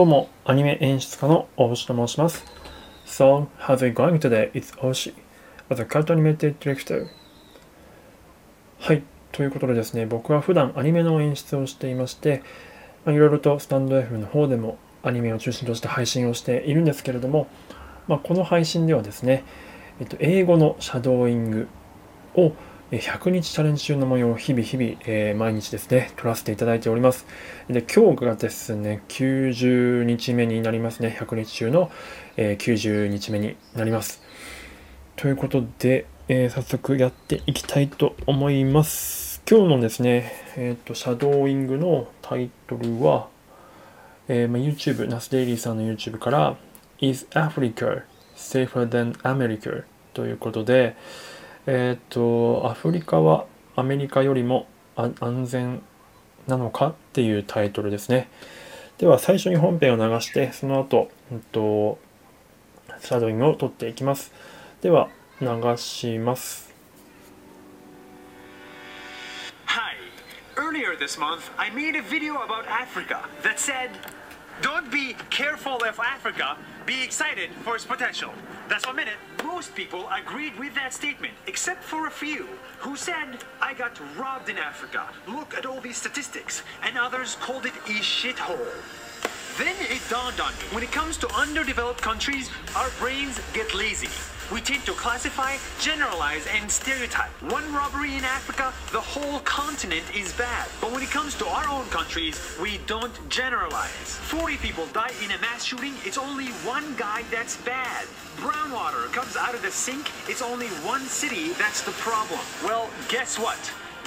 どうも、アニメ演出家の大星と申します。So, how's it going today? It's Oshi. As a cartoon animated director. はい、ということでですね、僕は普段アニメの演出をしていまして、まあいろいろとスタンド F の方でもアニメを中心として配信をしているんですけれども、まあ、この配信ではですね、えっと、英語のシャドーイングを100日チャレンジ中の模様を日々日々、えー毎日ですね、撮らせていただいております。で、今日がですね、90日目になりますね。100日中の、えー90日目になります。ということで、えー早速やっていきたいと思います。今日のですね、えっ、と、シャドーイングのタイトルは、えま、YouTube、ナスデイリーさんの YouTube から、Is Africa safer than America? ということで、えっ、と、アフリカはアメリカよりも安全なのかっていうタイトルですね。では、最初に本編を流して、その後、うんと、シャドウイングを取っていきます。では、流します。Earlier this month, I made a video about Africa that said, Don't be careful of Africa, be excited for its potential. That's one minute. Most people agreed with that statement, except for a few who said, I got robbed in Africa. Look at all these statistics. And others called it a shithole. Then it dawned on me when it comes to underdeveloped countries, our brains get lazy. We tend to classify, generalize, and stereotype. One robbery in Africa, the whole continent is bad. But when it comes to our own countries, we don't generalize. 40 people die in a mass shooting, it's only one guy that's bad. Brown water comes out of the sink, it's only one city that's the problem. Well, guess what?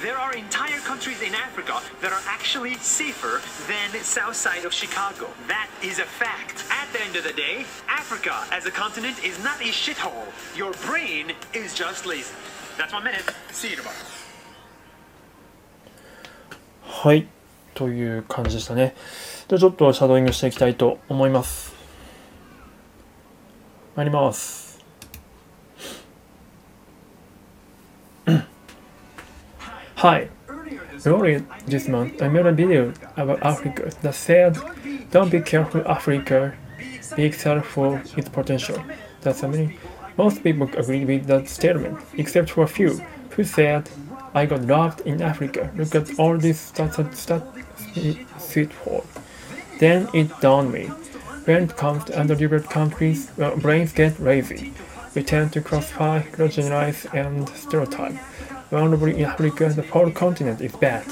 There are entire countries in Africa that are actually safer than south side of Chicago. That is a fact. The end of the day, Africa as a continent is not a shithole. Your brain is just lazy. That's one minute. See you tomorrow. はい。という感じでしたね。じゃあちょっとシャドウイングしていきたいと思います。参ります。Hi. Earlier this month, I made a video about Africa that said, "Don't be careful, Africa. Excited for its potential." That's mean, most people agree with that statement, except for a few who said, "I got robbed in Africa. Look at all this stat stat sweet for." Then it dawned me. When it comes to underdeveloped countries, well, brains get lazy. We tend to classify, generalize, and stereotype. Robbery in Africa, the whole continent is bad.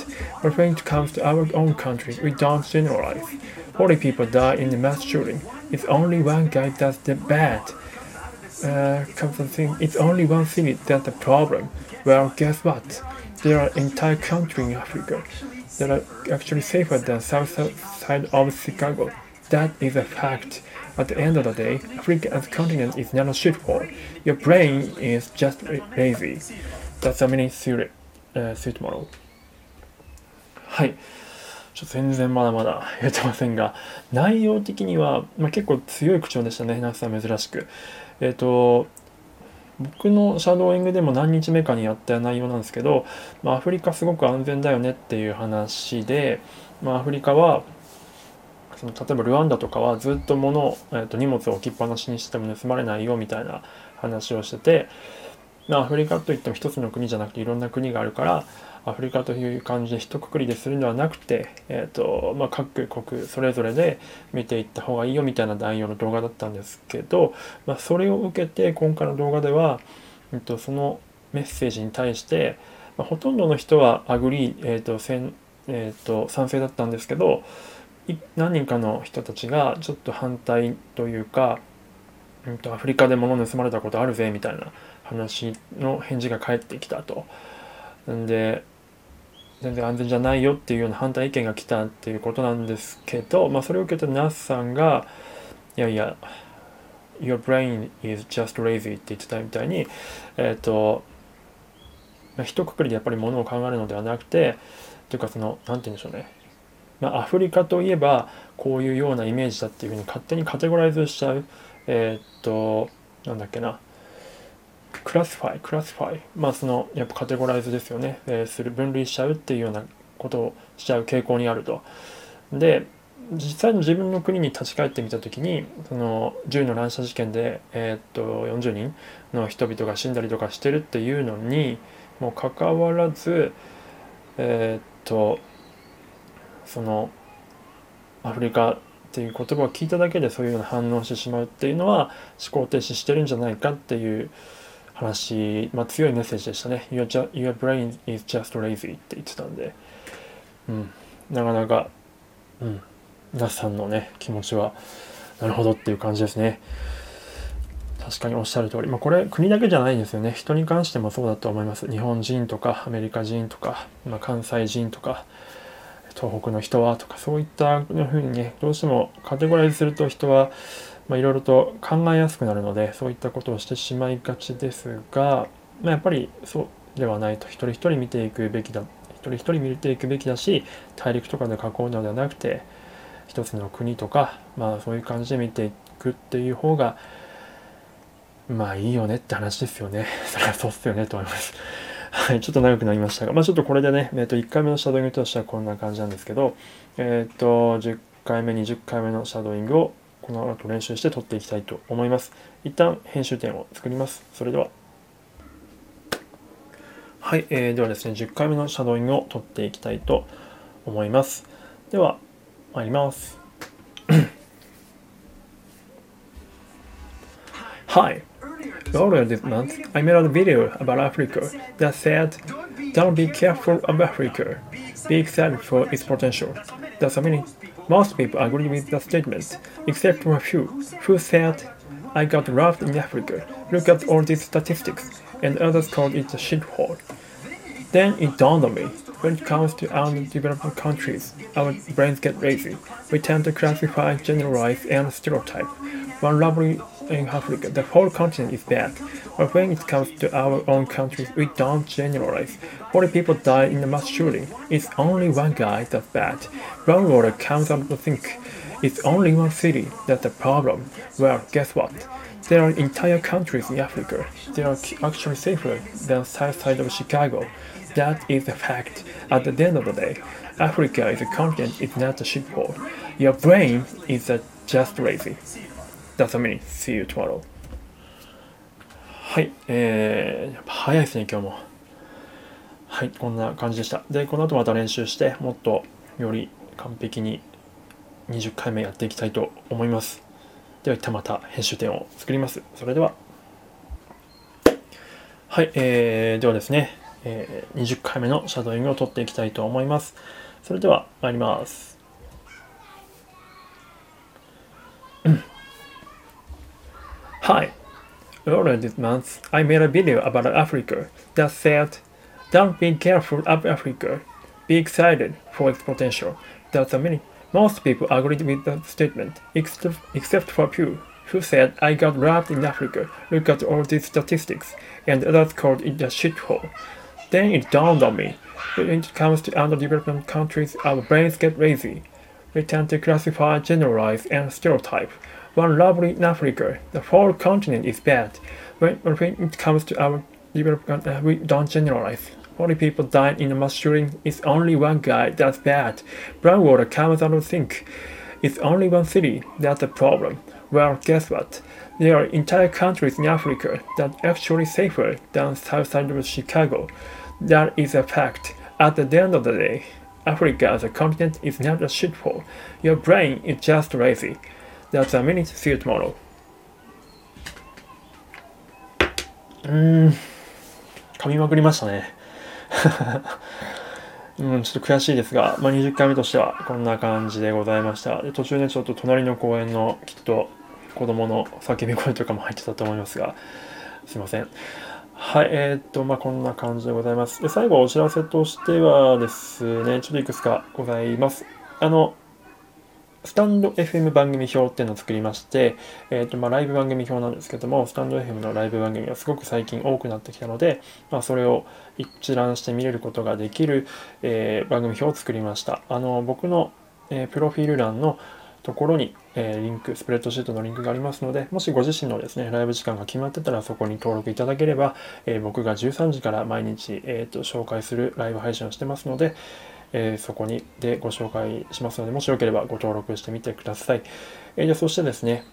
But when it comes to our own country, we don't generalize. 40 people die in the mass shooting. It's only one guy that's the bad. Uh, think, it's only one city that's the problem. Well, guess what? There are entire countries in Africa that are actually safer than south side of Chicago. That is a fact. At the end of the day, Africa as a continent is not a shithole. Your brain is just la- lazy. That's a mini suit, uh, suit model. ちょっと全然まだまだ言えてませんが、内容的には、まあ、結構強い口調でしたね、ナスさん珍しく。えっ、と、僕のシャドーイングでも何日目かにやった内容なんですけど、まあ、アフリカすごく安全だよねっていう話で、まあ、アフリカはその例えばルワンダとかはずっと物、えー、と荷物を置きっぱなしにしても盗まれないよみたいな話をしてて、アフリカといっても一つの国じゃなくていろんな国があるからアフリカという感じで一括りでするのではなくて、えーとまあ、各国それぞれで見ていった方がいいよみたいな内容の動画だったんですけど、まあ、それを受けて今回の動画では、えっと、そのメッセージに対して、まあ、ほとんどの人は agree、えーとせんえー、と賛成だったんですけど何人かの人たちがちょっと反対というか、うん、とアフリカで物盗まれたことあるぜみたいな話の返事が返ってきたと。んで全然安全じゃないよっていうような反対意見が来たっていうことなんですけど、まあ、それを受けてナスさんがいやいや Your brain is just lazy って言ってたみたいにえっ、とまあ一括りでやっぱりものを考えるのではなくてというかその何て言うんでしょうね。まあ、アフリカといえばこういうようなイメージだっていうふうに勝手にカテゴライズしちゃう。えーっとなんだっけな。 classify classify まあそのやっぱカテゴライズですよね、えーする分類しちゃうっていうようなことをしちゃう傾向にあると。で実際の自分の国に立ち返ってみた時にその銃の乱射事件で、えー、っと40人の人々が死んだりとかしてるっていうのにもうかかわらずえー、っとそのアフリカっていう言葉を聞いただけでそういうような反応してしまうっていうのは思考停止してるんじゃないかっていう話、まあ、強いメッセージでしたね。Your, your brain is just lazy って言ってたんで、うん、なかなか、うん、皆さんのね、気持ちは、なるほどっていう感じですね。確かにおっしゃる通り、まあ、これ国だけじゃないんですよね。人に関してもそうだと思います。日本人とかアメリカ人とか、まあ、関西人とか、東北の人はとか、そういったふうにね、どうしてもカテゴライズすると人は、まあ、いろいろと考えやすくなるので、そういったことをしてしまいがちですが、まあ、やっぱりそうではないと、一人一人見ていくべきだ、一人一人見ていくべきだし、大陸とかで囲うのではなくて、一つの国とか、まあそういう感じで見ていくっていう方が、まあいいよねって話ですよね。それはそうっすよねと思います。はい、ちょっと長くなりましたが、まあちょっとこれでね、えっ、と、1回目のシャドウイングとしてはこんな感じなんですけど、えっ、と、10回目、20回目のシャドウイングをこの後練習して撮っていきたいと思います。一旦編集点を作ります。それでは。はい、えー、ではですね、10回目のシャドウイングを撮っていきたいと思います。では、参ります。Hi. Earlier this month, I made a video about Africa that said, Don't be careful of Africa. Be excited for its potential. That's a meaning Most people agree with the statement, except for a few, who said, I got robbed in Africa, look at all these statistics, and others called it a shithole. Then it dawned on me, when it comes to underdeveloped countries, our brains get lazy. We tend to classify, generalize, and stereotype. One lovely in Africa, the whole continent is bad. But when it comes to our own countries, we don't generalize. 40 people die in a mass shooting. It's only one guy that's bad. Groundwater comes out of the sink. It's only one city that's the problem. Well, guess what? There are entire countries in Africa. They are actually safer than south side of Chicago. That is a fact. At the end of the day, Africa is a continent, it's not a shithole. Your brain is just lazy. That's a many. See you tomorrow. はい、えー、早いですね、今日も。はい、こんな感じでした。で、この後また練習して、もっとより完璧に20回目やっていきたいと思います。では、一旦また編集点を作ります。それでは。はい、えー、ではですね、えー、20回目のシャドウイングを取っていきたいと思います。それでは、参ります。Hi. Earlier this month, I made a video about Africa that said, Don't be careful of Africa. Be excited for its potential. That's a meaning. Most people agreed with the statement, except, except for a few, who said, I got robbed in Africa. Look at all these statistics. And others called it a shithole. Then it dawned on me. When it comes to underdeveloped countries, our brains get lazy. We tend to classify, generalize, and stereotype. One lovely in Africa, the whole continent is bad. When, when it comes to our development, uh, we don't generalize. 40 people died in a mass shooting. It's only one guy that's bad. Brown water comes out of the sink. It's only one city that's a problem. Well, guess what? There are entire countries in Africa that are actually safer than south side of Chicago. That is a fact. At the end of the day, Africa as a continent is not a shithole. Your brain is just lazy. That's a minute. See you tomorrow. うーん、噛みまくりましたね。うん、ちょっと悔しいですが、まあ、20回目としてはこんな感じでございました。で途中ね、ちょっと隣の公園のきっと子供の叫び声とかも入ってたと思いますが、すいません。はい、えー、っと、まあ、こんな感じでございます。で、最後お知らせとしてはですね、ちょっといくつかございます。あの、スタンド FM 番組表っていうのを作りまして、えっ、ー、と、まあ、ライブ番組表なんですけども、スタンド FM のライブ番組がすごく最近多くなってきたので、まあ、それを一覧して見れることができる、えー、番組表を作りました。あの、僕の、えー、プロフィール欄のところに、えー、リンク、スプレッドシートのリンクがありますので、もしご自身のですね、ライブ時間が決まってたらそこに登録いただければ、えー、僕が13時から毎日、えーと、紹介するライブ配信をしてますので、えー、そこにでご紹介しますので、もしよければご登録してみてください。えー、でそしてですね、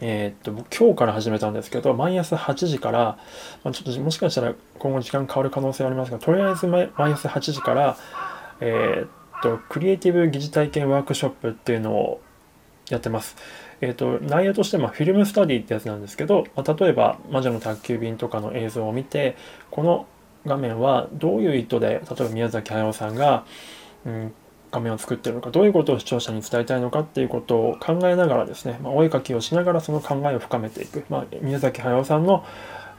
えー、っと、今日から始めたんですけど、毎朝8時から、まあ、ちょっともしかしたら今後時間変わる可能性はありますが、とりあえず毎朝8時から、え、っと、クリエイティブ疑似体験ワークショップっていうのをやってます。えーと、内容としてもフィルムスタディってやつなんですけど、まあ、例えば「魔女の宅急便」とかの映像を見てこの画面はどういう意図で例えば宮崎駿さんが、うん、画面を作ってるのかどういうことを視聴者に伝えたいのかっていうことを考えながらですね、まあ、お絵かきをしながらその考えを深めていく、まあ、宮崎駿さんの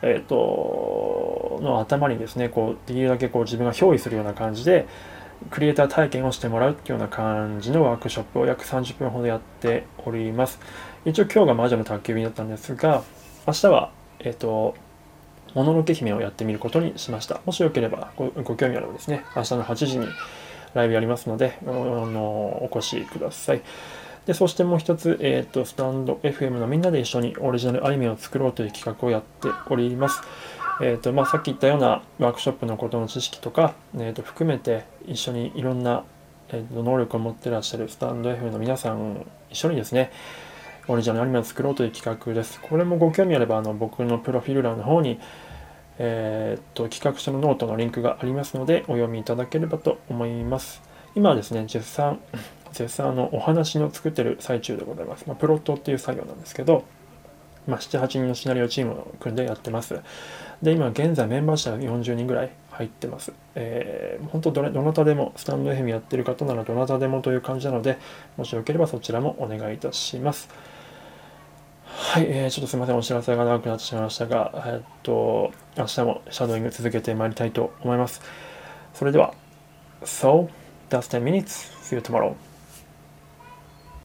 えーと、の頭にですねこうできるだけこう自分が憑依するような感じでクリエイター体験をしてもらうっていうような感じのワークショップを約30分ほどやっております。一応今日が魔女の宅急便だったんですが、明日は、えっ、ー、と、もののけ姫をやってみることにしました。もしよければごご興味あればですね、明日の8時にライブやりますので、あのお越しください。で、そしてもう一つ、えっ、ー、と、スタンド FM のみんなで一緒にオリジナルアニメを作ろうという企画をやっております。えーとまあ、さっき言ったようなワークショップのことの知識とか、えー、と含めて一緒にいろんな、えー、と能力を持ってらっしゃるスタンド FM の皆さん一緒にですねオリジナルアニメを作ろうという企画です。これもご興味あればあの僕のプロフィール欄の方に、えー、と企画書のノートのリンクがありますのでお読みいただければと思います。今はですね、絶賛、絶賛のお話の作ってる最中でございます。まあ、プロットっていう作業なんですけど、まあ、7、8人のシナリオチームを組んでやってます。で、今現在メンバーは40人ぐらい入ってます。えー、本当どれ、どなたでも、スタンド FM やってる方ならどなたでもという感じなので、もしよければそちらもお願いいたします。はい、えー、ちょっとすみません、お知らせが長くなってしまいましたが、えっと、明日もシャドウイング続けてまいりたいと思います。それでは、So, that's 10 minutes. See you tomorrow.